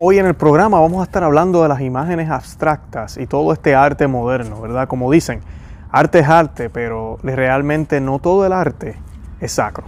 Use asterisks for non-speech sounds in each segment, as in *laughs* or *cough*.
Hoy en el programa vamos a estar hablando de las imágenes abstractas y todo este arte moderno, ¿verdad? Como dicen, arte es arte, pero realmente no todo el arte es sacro.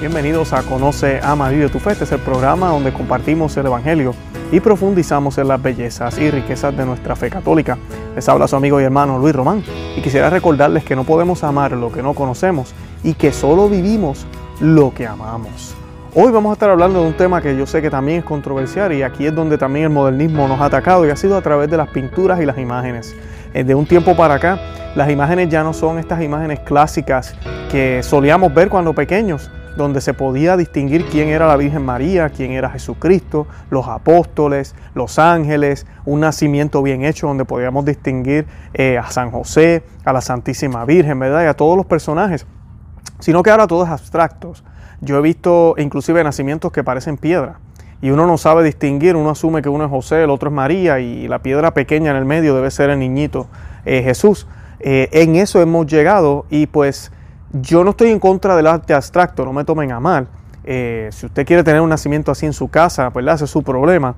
Bienvenidos a Conoce, Ama, Vive tu Fe. Este es el programa donde compartimos el Evangelio y profundizamos en las bellezas y riquezas de nuestra fe católica. Les habla su amigo y hermano Luis Román y quisiera recordarles que no podemos amar lo que no conocemos y que solo vivimos lo que amamos. Hoy vamos a estar hablando de un tema que yo sé que también es controversial y aquí es donde también el modernismo nos ha atacado y ha sido a través de las pinturas y las imágenes. Eh, de un tiempo para acá, las imágenes ya no son estas imágenes clásicas que solíamos ver cuando pequeños, donde se podía distinguir quién era la Virgen María, quién era Jesucristo, los apóstoles, los ángeles, un nacimiento bien hecho donde podíamos distinguir eh, a San José, a la Santísima Virgen, ¿verdad? Y a todos los personajes, sino que ahora todo es abstracto. Yo he visto inclusive nacimientos que parecen piedra y uno no sabe distinguir, uno asume que uno es José, el otro es María y la piedra pequeña en el medio debe ser el niñito eh, Jesús. Eh, en eso hemos llegado y pues yo no estoy en contra del arte abstracto, no me tomen a mal. Eh, si usted quiere tener un nacimiento así en su casa, pues ese es su problema.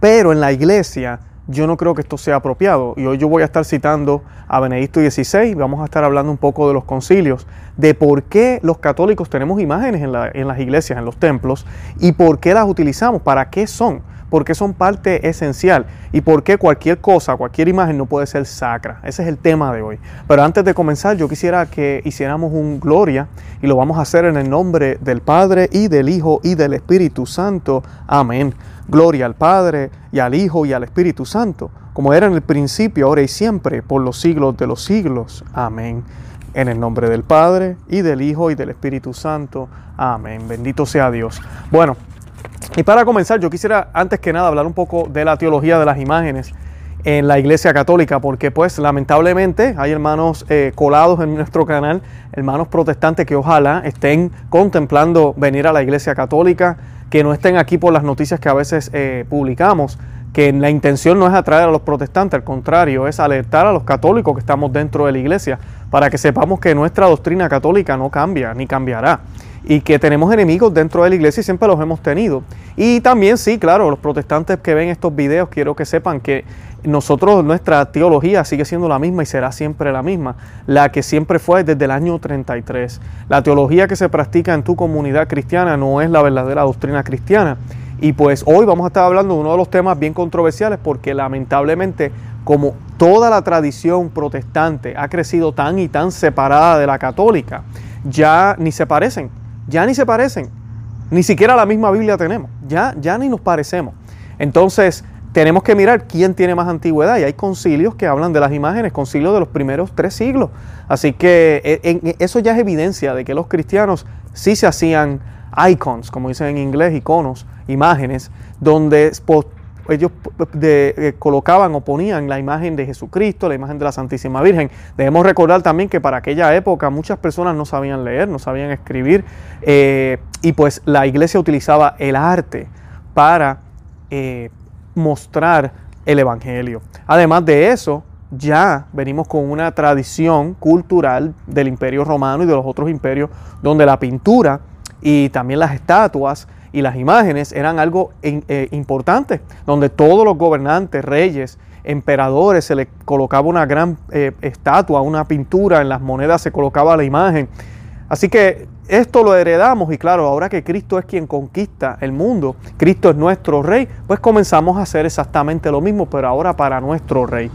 Pero en la iglesia yo no creo que esto sea apropiado. Y hoy yo voy a estar citando a Benedicto XVI, vamos a estar hablando un poco de los concilios, de por qué los católicos tenemos imágenes en, en las iglesias, en los templos, y por qué las utilizamos, para qué son porque son parte esencial y por qué cualquier cosa, cualquier imagen no puede ser sacra. Ese es el tema de hoy. Pero antes de comenzar, yo quisiera que hiciéramos un gloria y lo vamos a hacer en el nombre del Padre y del Hijo y del Espíritu Santo. Amén. Gloria al Padre y al Hijo y al Espíritu Santo, como era en el principio, ahora y siempre, por los siglos de los siglos. Amén. En el nombre del Padre y del Hijo y del Espíritu Santo. Amén. Bendito sea Dios. Bueno, y para comenzar, yo quisiera antes que nada hablar un poco de la teología de las imágenes en la Iglesia Católica, porque pues lamentablemente hay hermanos eh, colados en nuestro canal, hermanos protestantes que ojalá estén contemplando venir a la Iglesia Católica, que no estén aquí por las noticias que a veces eh, publicamos, que la intención no es atraer a los protestantes, al contrario, es alertar a los católicos que estamos dentro de la Iglesia, para que sepamos que nuestra doctrina católica no cambia ni cambiará y que tenemos enemigos dentro de la iglesia y siempre los hemos tenido. Y también sí, claro, los protestantes que ven estos videos quiero que sepan que nosotros, nuestra teología sigue siendo la misma y será siempre la misma, la que siempre fue desde el año 33. La teología que se practica en tu comunidad cristiana no es la verdadera doctrina cristiana. Y pues hoy vamos a estar hablando de uno de los temas bien controversiales porque lamentablemente como toda la tradición protestante ha crecido tan y tan separada de la católica, ya ni se parecen ya ni se parecen. Ni siquiera la misma Biblia tenemos. Ya, ya ni nos parecemos. Entonces, tenemos que mirar quién tiene más antigüedad. Y hay concilios que hablan de las imágenes, concilios de los primeros tres siglos. Así que e, eso ya es evidencia de que los cristianos sí se hacían icons, como dicen en inglés, iconos, imágenes, donde ellos eh, colocaban o ponían la imagen de Jesucristo, la imagen de la Santísima Virgen. Debemos recordar también que para aquella época muchas personas no sabían leer, no sabían escribir, eh, y pues la iglesia utilizaba el arte para eh, mostrar el Evangelio. Además de eso, ya venimos con una tradición cultural del Imperio Romano y de los otros imperios, donde la pintura y también las estatuas y las imágenes eran algo eh, importante, donde todos los gobernantes, reyes, emperadores, se les colocaba una gran eh, estatua, una pintura, en las monedas se colocaba la imagen. Así que esto lo heredamos y claro, ahora que Cristo es quien conquista el mundo, Cristo es nuestro rey, pues comenzamos a hacer exactamente lo mismo, pero ahora para nuestro rey.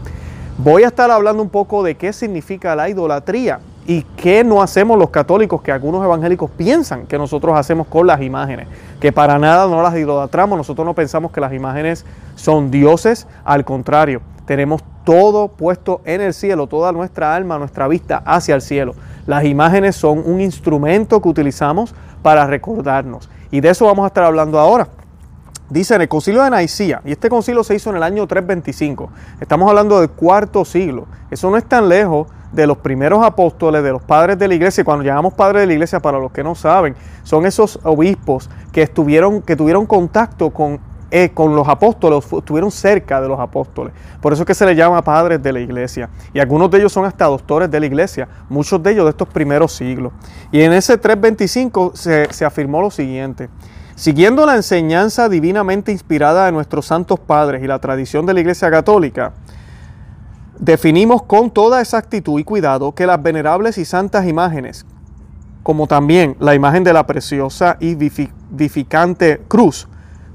Voy a estar hablando un poco de qué significa la idolatría y qué no hacemos los católicos que algunos evangélicos piensan que nosotros hacemos con las imágenes que para nada no las idolatramos, nosotros no pensamos que las imágenes son dioses, al contrario, tenemos todo puesto en el cielo, toda nuestra alma, nuestra vista hacia el cielo. Las imágenes son un instrumento que utilizamos para recordarnos y de eso vamos a estar hablando ahora. Dice en el concilio de Naicía, y este concilio se hizo en el año 325, estamos hablando del cuarto siglo, eso no es tan lejos de los primeros apóstoles, de los padres de la iglesia. Cuando llamamos padres de la iglesia, para los que no saben, son esos obispos que estuvieron, que tuvieron contacto con eh, con los apóstoles, estuvieron cerca de los apóstoles. Por eso es que se les llama padres de la iglesia. Y algunos de ellos son hasta doctores de la iglesia, muchos de ellos de estos primeros siglos. Y en ese 325 se, se afirmó lo siguiente. Siguiendo la enseñanza divinamente inspirada de nuestros santos padres y la tradición de la Iglesia Católica, definimos con toda exactitud y cuidado que las venerables y santas imágenes, como también la imagen de la preciosa y vivificante cruz,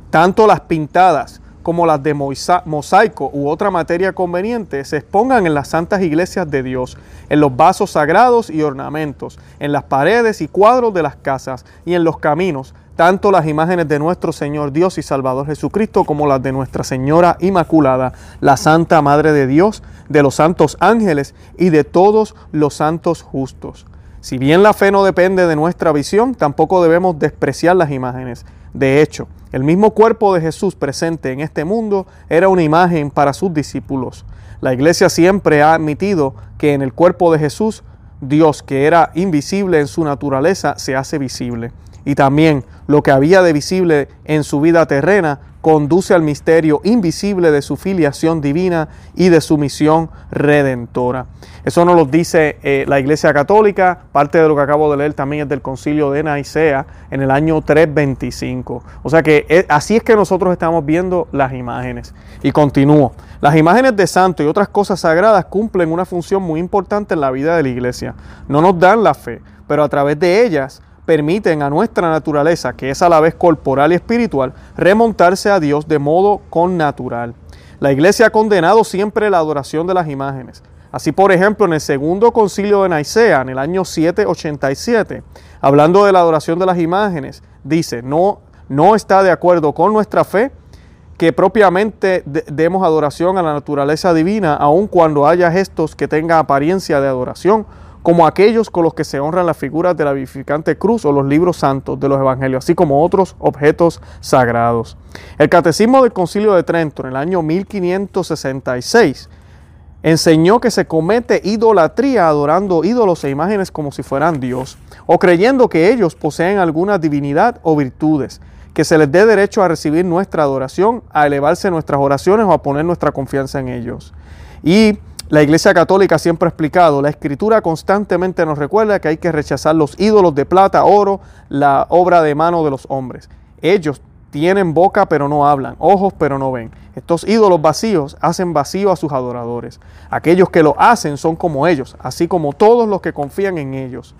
tanto las pintadas como las de mosaico u otra materia conveniente, se expongan en las santas iglesias de Dios, en los vasos sagrados y ornamentos, en las paredes y cuadros de las casas y en los caminos, tanto las imágenes de nuestro Señor Dios y Salvador Jesucristo como las de Nuestra Señora Inmaculada, la Santa Madre de Dios, de los santos ángeles y de todos los santos justos. Si bien la fe no depende de nuestra visión, tampoco debemos despreciar las imágenes. De hecho, el mismo cuerpo de Jesús presente en este mundo era una imagen para sus discípulos. La iglesia siempre ha admitido que en el cuerpo de Jesús, Dios, que era invisible en su naturaleza, se hace visible. Y también lo que había de visible en su vida terrena conduce al misterio invisible de su filiación divina y de su misión redentora. Eso nos lo dice eh, la Iglesia Católica, parte de lo que acabo de leer también es del concilio de Nicea en el año 325. O sea que eh, así es que nosotros estamos viendo las imágenes. Y continúo. Las imágenes de santo y otras cosas sagradas cumplen una función muy importante en la vida de la Iglesia. No nos dan la fe, pero a través de ellas permiten a nuestra naturaleza, que es a la vez corporal y espiritual, remontarse a Dios de modo connatural. La iglesia ha condenado siempre la adoración de las imágenes. Así, por ejemplo, en el segundo concilio de Nicea, en el año 787, hablando de la adoración de las imágenes, dice, no, no está de acuerdo con nuestra fe que propiamente demos adoración a la naturaleza divina, aun cuando haya gestos que tengan apariencia de adoración como aquellos con los que se honran las figuras de la vivificante cruz o los libros santos de los evangelios, así como otros objetos sagrados. El Catecismo del Concilio de Trento en el año 1566 enseñó que se comete idolatría adorando ídolos e imágenes como si fueran Dios, o creyendo que ellos poseen alguna divinidad o virtudes, que se les dé derecho a recibir nuestra adoración, a elevarse nuestras oraciones o a poner nuestra confianza en ellos. Y la Iglesia Católica siempre ha explicado, la Escritura constantemente nos recuerda que hay que rechazar los ídolos de plata, oro, la obra de mano de los hombres. Ellos tienen boca pero no hablan, ojos pero no ven. Estos ídolos vacíos hacen vacío a sus adoradores. Aquellos que lo hacen son como ellos, así como todos los que confían en ellos.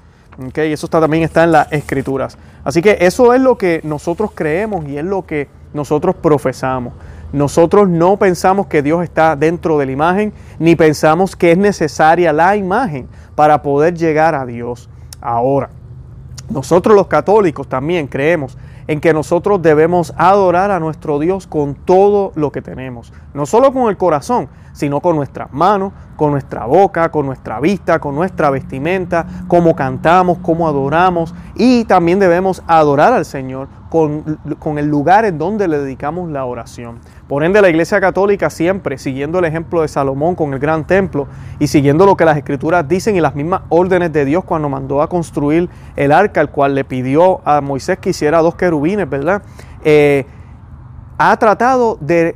Okay, eso está, también está en las escrituras. Así que eso es lo que nosotros creemos y es lo que nosotros profesamos. Nosotros no pensamos que Dios está dentro de la imagen, ni pensamos que es necesaria la imagen para poder llegar a Dios. Ahora, nosotros los católicos también creemos en que nosotros debemos adorar a nuestro Dios con todo lo que tenemos, no solo con el corazón, sino con nuestras manos, con nuestra boca, con nuestra vista, con nuestra vestimenta, cómo cantamos, cómo adoramos y también debemos adorar al Señor con, con el lugar en donde le dedicamos la oración. Por ende, la Iglesia Católica siempre, siguiendo el ejemplo de Salomón con el gran templo y siguiendo lo que las Escrituras dicen y las mismas órdenes de Dios cuando mandó a construir el arca, al cual le pidió a Moisés que hiciera dos querubines, ¿verdad? Eh, ha tratado de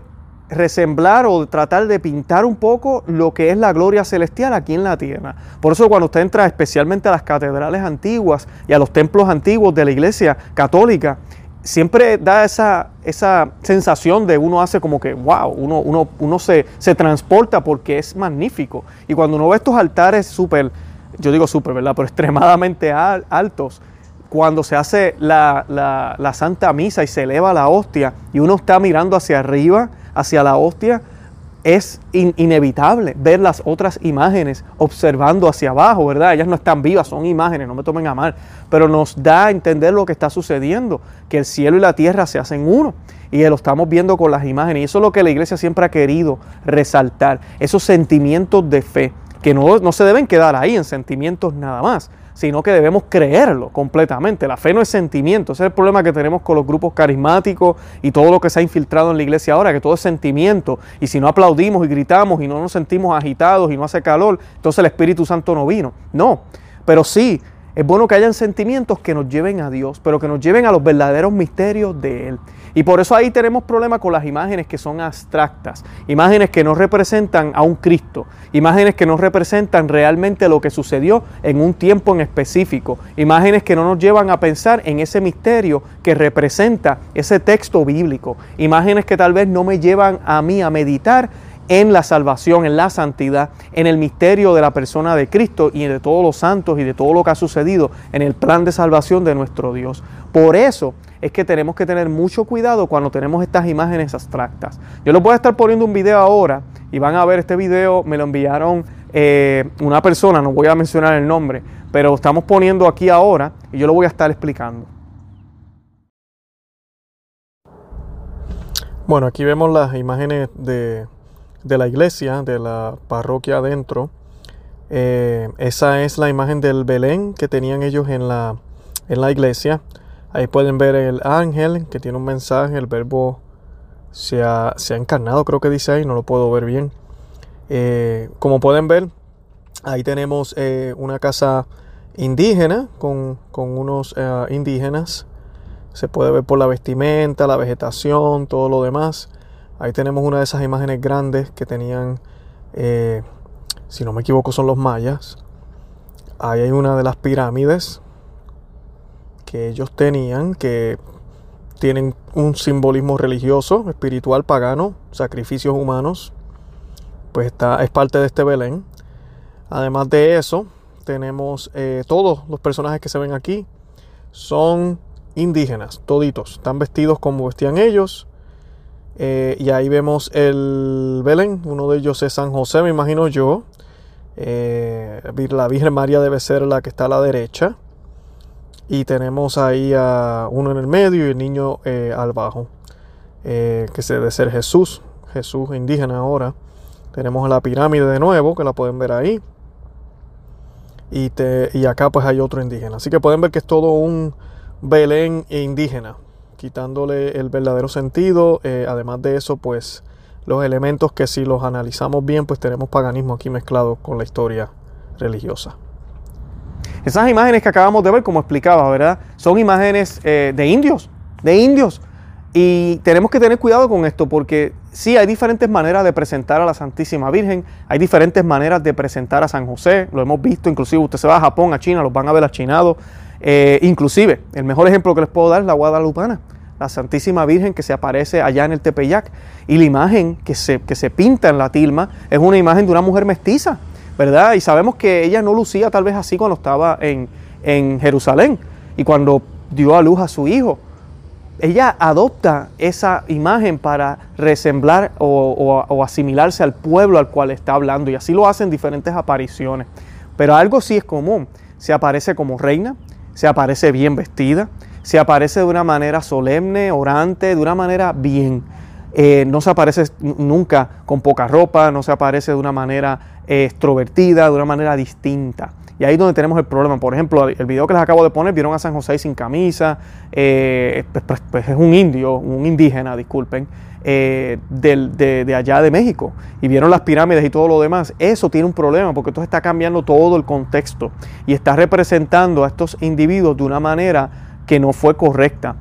resemblar o tratar de pintar un poco lo que es la gloria celestial aquí en la tierra. Por eso cuando usted entra especialmente a las catedrales antiguas y a los templos antiguos de la iglesia católica, siempre da esa, esa sensación de uno hace como que, wow, uno, uno, uno se, se transporta porque es magnífico. Y cuando uno ve estos altares súper, yo digo súper, ¿verdad? Pero *laughs* extremadamente altos, cuando se hace la, la, la, Santa Misa y se eleva la hostia y uno está mirando hacia arriba, hacia la hostia, es inevitable ver las otras imágenes observando hacia abajo, ¿verdad? Ellas no están vivas, son imágenes, no me tomen a mal, pero nos da a entender lo que está sucediendo, que el cielo y la tierra se hacen uno y lo estamos viendo con las imágenes y eso es lo que la iglesia siempre ha querido resaltar, esos sentimientos de fe que no, no se deben quedar ahí en sentimientos nada más, sino que debemos creerlo completamente. La fe no es sentimiento, ese es el problema que tenemos con los grupos carismáticos y todo lo que se ha infiltrado en la iglesia ahora, que todo es sentimiento, y si no aplaudimos y gritamos y no nos sentimos agitados y no hace calor, entonces el Espíritu Santo no vino. No, pero sí, Es bueno que hayan sentimientos que nos lleven a Dios, pero que nos lleven a los verdaderos misterios de Él. Y por eso ahí tenemos problemas con las imágenes que son abstractas, imágenes que no representan a un Cristo, imágenes que no representan realmente lo que sucedió en un tiempo en específico, imágenes que no nos llevan a pensar en ese misterio que representa ese texto bíblico, imágenes que tal vez no me llevan a mí a meditar en la salvación, en la santidad, en el misterio de la persona de Cristo y de todos los santos y de todo lo que ha sucedido en el plan de salvación de nuestro Dios. Por eso es que tenemos que tener mucho cuidado cuando tenemos estas imágenes abstractas. Yo les voy a estar poniendo un video ahora y van a ver este video, me lo enviaron eh, una persona, no voy a mencionar el nombre, pero estamos poniendo aquí ahora y yo lo voy a estar explicando. Bueno, aquí vemos las imágenes de de la iglesia, de la parroquia adentro. Eh, esa es la imagen del Belén que tenían ellos en la, en la iglesia. Ahí pueden ver el ángel que tiene un mensaje, el verbo se ha, se ha encarnado, creo que dice ahí, no lo puedo ver bien. Eh, como pueden ver, ahí tenemos eh, una casa indígena con, con unos indígenas. Se puede ver por la vestimenta, la vegetación, todo lo demás. Ahí tenemos una de esas imágenes grandes que tenían, eh, si no me equivoco, son los mayas. Ahí hay una de las pirámides que ellos tenían, que tienen un simbolismo religioso, espiritual, pagano, sacrificios humanos. Pues está, es parte de este Belén. Además de eso, tenemos eh, todos los personajes que se ven aquí son indígenas, toditos. Están vestidos como vestían ellos. Eh, y ahí vemos el Belén, uno de ellos es San José, me imagino yo. Eh, la Virgen María debe ser la que está a la derecha. Y tenemos ahí a uno en el medio y el niño eh, al bajo, que debe ser Jesús, Jesús indígena ahora. Tenemos la pirámide de nuevo, que la pueden ver ahí. Y, y acá pues hay otro indígena. Así que pueden ver que es todo un Belén indígena quitándole el verdadero sentido. Eh, además de eso, pues los elementos que si los analizamos bien, pues tenemos paganismo aquí mezclado con la historia religiosa. Esas imágenes que acabamos de ver, como explicaba, ¿verdad? Son imágenes eh, de indios, de indios. Y tenemos que tener cuidado con esto porque sí hay diferentes maneras de presentar a la Santísima Virgen, hay diferentes maneras de presentar a San José, lo hemos visto, inclusive usted se va a Japón, a China, los van a ver achinado eh, inclusive, el mejor ejemplo que les puedo dar es la Guadalupana, la Santísima Virgen que se aparece allá en el Tepeyac. Y la imagen que se, que se pinta en la tilma es una imagen de una mujer mestiza, ¿verdad? Y sabemos que ella no lucía tal vez así cuando estaba en, Jerusalén y cuando dio a luz a su hijo. Ella adopta esa imagen para resemblar o, o asimilarse al pueblo al cual está hablando y así lo hace en diferentes apariciones. Pero algo sí es común, se aparece como reina, se aparece bien vestida, se aparece de una manera solemne, orante, de una manera bien. Eh, no se aparece nunca con poca ropa, no se aparece de una manera eh, extrovertida, de una manera distinta. Y ahí es donde tenemos el problema. Por ejemplo, el video que les acabo de poner, vieron a San José sin camisa, eh, pues, es un indio, un indígena, disculpen, de, de, allá de México. Y vieron las pirámides y todo lo demás. Eso tiene un problema porque esto está cambiando todo el contexto y está representando a estos individuos de una manera que no fue correcta.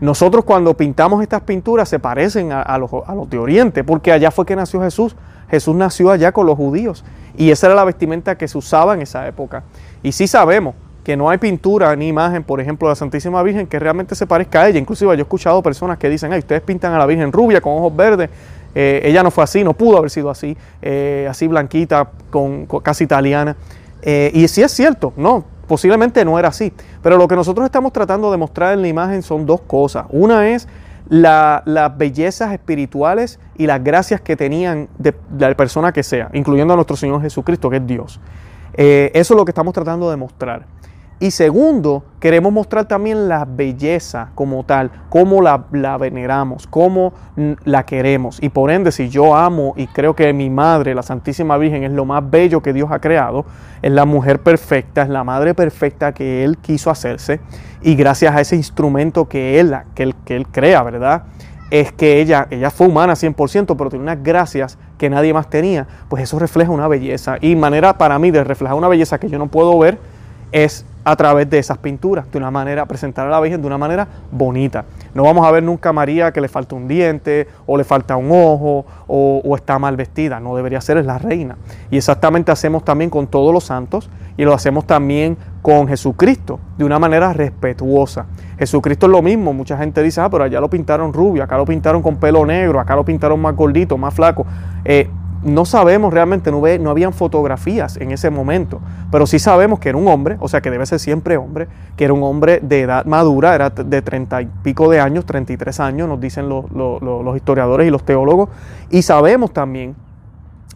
Nosotros cuando pintamos estas pinturas se parecen a, los, a, los, de Oriente, porque allá fue que nació Jesús. Jesús nació allá con los judíos y esa era la vestimenta que se usaba en esa época. Y sí sabemos que no hay pintura ni imagen, por ejemplo, de la Santísima Virgen que realmente se parezca a ella. Inclusive yo he escuchado personas que dicen, ay, ustedes pintan a la Virgen rubia con ojos verdes. Eh, ella no fue así, no pudo haber sido así, eh, así blanquita, con, casi italiana. Eh, y sí es cierto, no, posiblemente no era así. Pero lo que nosotros estamos tratando de mostrar en la imagen son dos cosas. Una es las bellezas espirituales y las gracias que tenían de, la persona que sea, incluyendo a nuestro Señor Jesucristo, que es Dios. Eso es lo que estamos tratando de mostrar. Y segundo, queremos mostrar también la belleza como tal, cómo la, veneramos, cómo la queremos. Y por ende, si yo amo y creo que mi madre, la Santísima Virgen, es lo más bello que Dios ha creado, es la mujer perfecta, es la madre perfecta que Él quiso hacerse. Y gracias a ese instrumento que Él, que él, que él crea, ¿verdad? es que ella, ella fue humana 100%, pero tiene unas gracias que nadie más tenía, pues eso refleja una belleza. Y manera para mí de reflejar una belleza que yo no puedo ver es a través de esas pinturas, de una manera, presentar a la Virgen de una manera bonita. No vamos a ver nunca a María que le falta un diente, o le falta un ojo, o, está mal vestida. No debería ser, es la reina. Y exactamente hacemos también con todos los santos, y lo hacemos también con Jesucristo, de una manera respetuosa. Jesucristo es lo mismo, mucha gente dice, ah, pero allá lo pintaron rubio, acá lo pintaron con pelo negro, acá lo pintaron más gordito, más flaco. Eh, no sabemos realmente, no, ve, no habían fotografías en ese momento, pero sí sabemos que era un hombre, o sea que debe ser siempre hombre, que era un hombre de edad madura, era de treinta y pico de años, 33 años, nos dicen los, historiadores y los teólogos, y sabemos también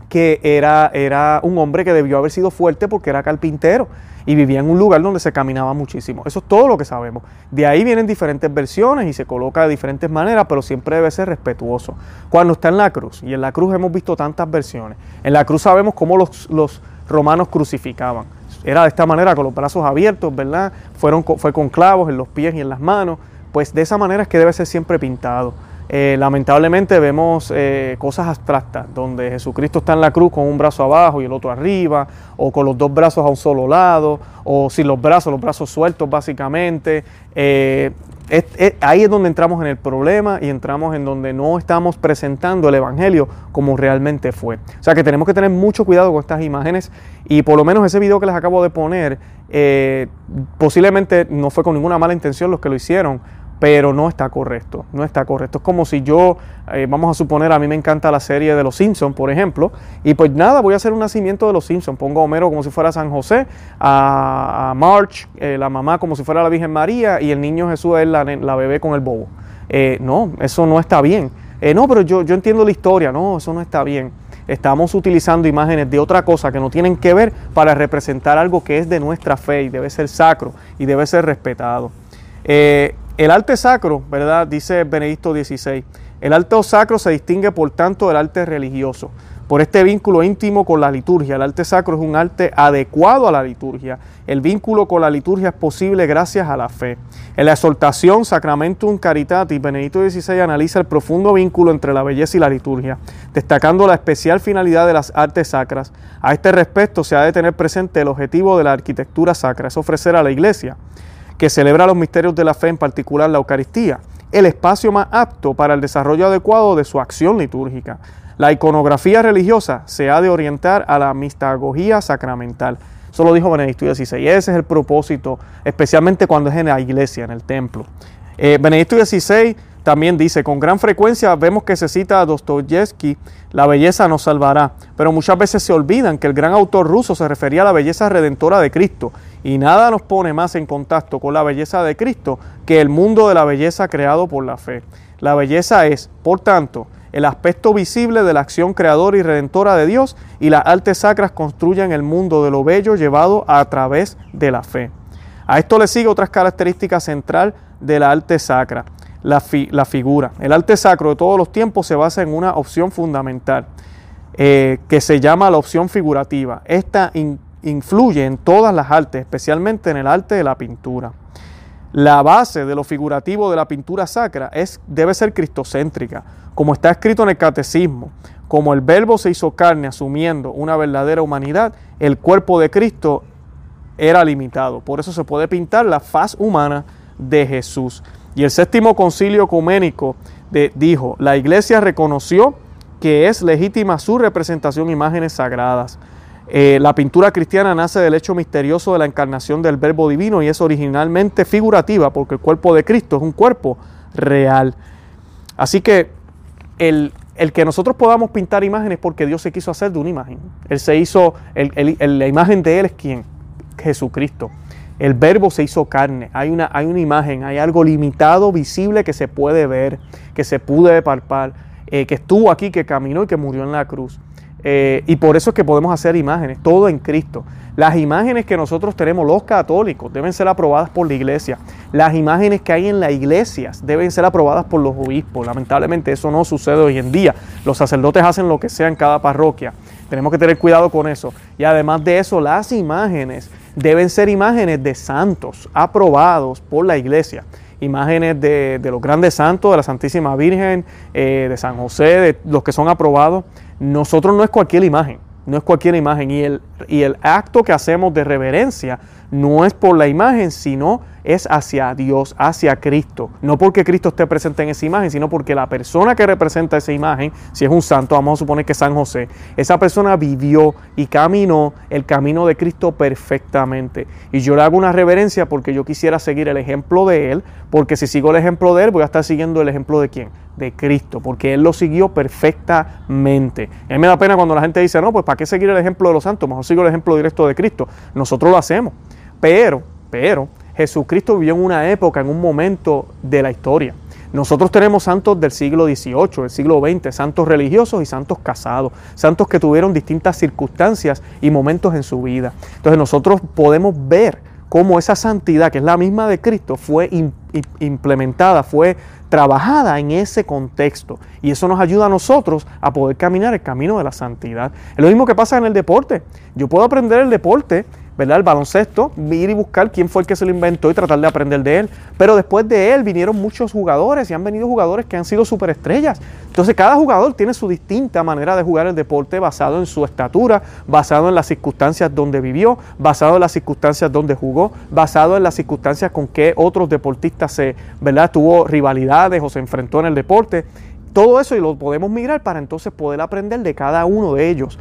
que era, era un hombre que debió haber sido fuerte porque era carpintero y vivía en un lugar donde se caminaba muchísimo. Eso es todo lo que sabemos. De ahí vienen diferentes versiones y se coloca de diferentes maneras, pero siempre debe ser respetuoso. Cuando está en la cruz, y en la cruz hemos visto tantas versiones, en la cruz sabemos cómo los, los romanos crucificaban. Era de esta manera, con los brazos abiertos, ¿verdad? Fueron, fue con clavos en los pies y en las manos. Pues de esa manera es que debe ser siempre pintado. Eh, lamentablemente vemos eh, cosas abstractas, donde Jesucristo está en la cruz con un brazo abajo y el otro arriba, o con los dos brazos a un solo lado, o sin los brazos, los brazos sueltos básicamente. Eh, ahí es donde entramos en el problema y entramos en donde no estamos presentando el Evangelio como realmente fue. O sea que tenemos que tener mucho cuidado con estas imágenes y por lo menos ese video que les acabo de poner, posiblemente no fue con ninguna mala intención los que lo hicieron, pero no está correcto, no está correcto. Es como si yo, eh, vamos a suponer, a mí me encanta la serie de Los Simpsons, por ejemplo, y pues nada, voy a hacer un nacimiento de Los Simpsons, pongo a Homero como si fuera San José, a, March, eh, la mamá como si fuera la Virgen María, y el niño Jesús es la, bebé con el bobo. Eh, no, eso no está bien. no, pero yo, yo entiendo la historia, no, eso no está bien. Estamos utilizando imágenes de otra cosa que no tienen que ver para representar algo que es de nuestra fe y debe ser sacro y debe ser respetado. El arte sacro, ¿verdad? Dice Benedicto XVI, el arte sacro se distingue por tanto del arte religioso, por este vínculo íntimo con la liturgia. El arte sacro es un arte adecuado a la liturgia. El vínculo con la liturgia es posible gracias a la fe. En la exhortación Sacramentum Caritatis, Benedicto XVI analiza el profundo vínculo entre la belleza y la liturgia, destacando la especial finalidad de las artes sacras. A este respecto se ha de tener presente el objetivo de la arquitectura sacra, es ofrecer a la iglesia que celebra los misterios de la fe, en particular la Eucaristía, el espacio más apto para el desarrollo adecuado de su acción litúrgica. La iconografía religiosa se ha de orientar a la mistagogía sacramental. Eso lo dijo Benedicto XVI. Ese es el propósito, especialmente cuando es en la iglesia, en el templo. Eh, Benedicto XVI también dice, con gran frecuencia vemos que se cita a Dostoyevsky, la belleza nos salvará, pero muchas veces se olvidan que el gran autor ruso se refería a la belleza redentora de Cristo, y nada nos pone más en contacto con la belleza de Cristo que el mundo de la belleza creado por la fe. La belleza es, por tanto, el aspecto visible de la acción creadora y redentora de Dios, y las artes sacras construyen el mundo de lo bello llevado a través de la fe. A esto le sigue otras características central de la arte sacra la, figura. El arte sacro de todos los tiempos se basa en una opción fundamental eh, que se llama la opción figurativa. Esta influye en todas las artes, especialmente en el arte de la pintura. La base de lo figurativo de la pintura sacra es, debe ser cristocéntrica, como está escrito en el catecismo. Como el verbo se hizo carne asumiendo una verdadera humanidad, el cuerpo de Cristo era limitado. Por eso se puede pintar la faz humana de Jesús. Y el séptimo concilio ecuménico dijo, la iglesia reconoció que es legítima su representación imágenes sagradas. Eh, la pintura cristiana nace del hecho misterioso de la encarnación del Verbo Divino y es originalmente figurativa porque el cuerpo de Cristo es un cuerpo real. Así que el, que nosotros podamos pintar imágenes porque Dios se quiso hacer de una imagen. Él se hizo, la imagen de Él es quién? Jesucristo. El verbo se hizo carne. Hay una, hay una imagen, hay algo limitado, visible que se puede ver, que se puede palpar, eh, que estuvo aquí, que caminó y que murió en la cruz. Eh, y por eso es que podemos hacer imágenes, todo en Cristo. Las imágenes que nosotros tenemos los católicos deben ser aprobadas por la iglesia. Las imágenes que hay en las iglesias deben ser aprobadas por los obispos. Lamentablemente eso no sucede hoy en día. Los sacerdotes hacen lo que sea en cada parroquia. Tenemos que tener cuidado con eso. Y además de eso, las imágenes deben ser imágenes de santos aprobados por la iglesia. Imágenes de, los grandes santos, de la Santísima Virgen, eh, de San José, de los que son aprobados. Nosotros no es cualquier imagen, no es cualquier imagen. Y el y el acto que hacemos de reverencia no es por la imagen, sino es hacia Dios, hacia Cristo. No porque Cristo esté presente en esa imagen, sino porque la persona que representa esa imagen, si es un santo, vamos a suponer que es San José, esa persona vivió y caminó el camino de Cristo perfectamente. Y yo le hago una reverencia porque yo quisiera seguir el ejemplo de él, porque si sigo el ejemplo de él, voy a estar siguiendo el ejemplo de quién? De Cristo, porque él lo siguió perfectamente. A me da pena cuando la gente dice, no, pues ¿para qué seguir el ejemplo de los santos? Mejor sigo el ejemplo directo de Cristo. Nosotros lo hacemos. Pero, pero, Jesucristo vivió en una época, en un momento de la historia. Nosotros tenemos santos del siglo XVIII, del siglo XX, santos religiosos y santos casados, santos que tuvieron distintas circunstancias y momentos en su vida. Entonces nosotros podemos ver cómo esa santidad, que es la misma de Cristo, fue implementada, fue trabajada en ese contexto. Y eso nos ayuda a nosotros a poder caminar el camino de la santidad. Es lo mismo que pasa en el deporte. Yo puedo aprender el deporte ¿verdad? El baloncesto, ir y buscar quién fue el que se lo inventó y tratar de aprender de él. Pero después de él vinieron muchos jugadores y han venido jugadores que han sido superestrellas. Entonces cada jugador tiene su distinta manera de jugar el deporte basado en su estatura, basado en las circunstancias donde vivió, basado en las circunstancias donde jugó, basado en las circunstancias con que otros deportistas se, ¿verdad? tuvo rivalidades o se enfrentó en el deporte. Todo eso y lo podemos mirar para entonces poder aprender de cada uno de ellos.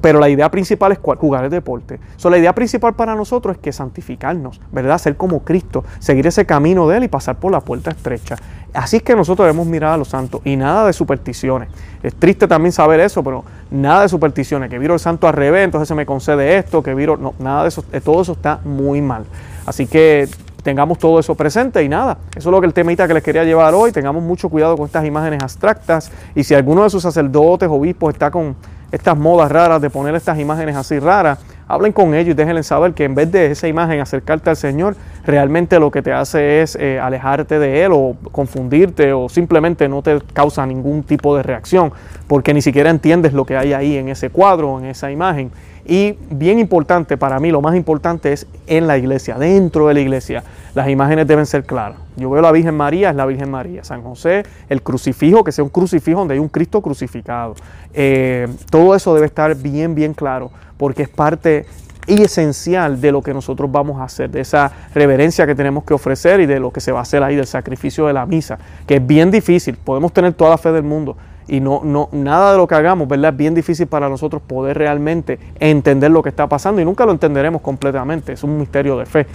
Pero la idea principal es jugar el deporte. So, la idea principal para nosotros es que santificarnos, ¿verdad? Ser como Cristo, seguir ese camino de Él y pasar por la puerta estrecha. Así es que nosotros debemos mirar a los santos y nada de supersticiones. Es triste también saber eso, pero nada de supersticiones. Que viro el santo al revés, entonces se me concede esto, que viro. No, nada de eso, eh, todo eso está muy mal. Así que tengamos todo eso presente y nada, eso es lo que el temita que les quería llevar hoy, tengamos mucho cuidado con estas imágenes abstractas y si alguno de sus sacerdotes, obispos está con estas modas raras de poner estas imágenes así raras, hablen con ellos y déjenles saber que en vez de esa imagen acercarte al Señor, realmente lo que te hace es eh, alejarte de Él o confundirte o simplemente no te causa ningún tipo de reacción, porque ni siquiera entiendes lo que hay ahí en ese cuadro, en esa imagen. Y bien importante, para mí lo más importante es en la iglesia, dentro de la iglesia, las imágenes deben ser claras. Yo veo la Virgen María, es la Virgen María. San José, el crucifijo, que sea un crucifijo donde hay un Cristo crucificado. Eh, todo eso debe estar bien, bien claro, porque es parte y esencial de lo que nosotros vamos a hacer, de esa reverencia que tenemos que ofrecer y de lo que se va a hacer ahí, del sacrificio de la misa, que es bien difícil. Podemos tener toda la fe del mundo, y no, no, nada de lo que hagamos, ¿verdad? Es bien difícil para nosotros poder realmente entender lo que está pasando y nunca lo entenderemos completamente, es un misterio de fe.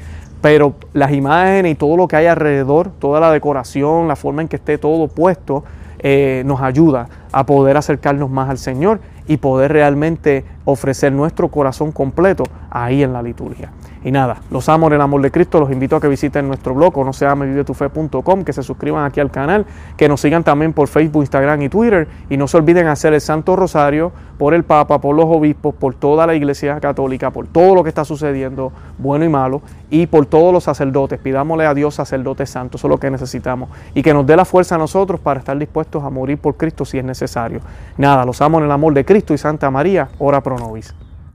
Pero las imágenes y todo lo que hay alrededor, toda la decoración, la forma en que esté todo puesto, eh, nos ayuda a poder acercarnos más al Señor y poder realmente ofrecer nuestro corazón completo ahí en la liturgia. Y nada, los amo en el amor de Cristo, los invito a que visiten nuestro blog, no se que se suscriban aquí al canal, que nos sigan también por Facebook, Instagram y Twitter, y no se olviden hacer el Santo Rosario por el Papa, por los obispos, por toda la Iglesia Católica, por todo lo que está sucediendo, bueno y malo, y por todos los sacerdotes. Pidámosle a Dios sacerdotes santos, eso es lo que necesitamos, y que nos dé la fuerza a nosotros para estar dispuestos a morir por Cristo si es necesario. Nada, los amo en el amor de Cristo y Santa María, ora pro nobis.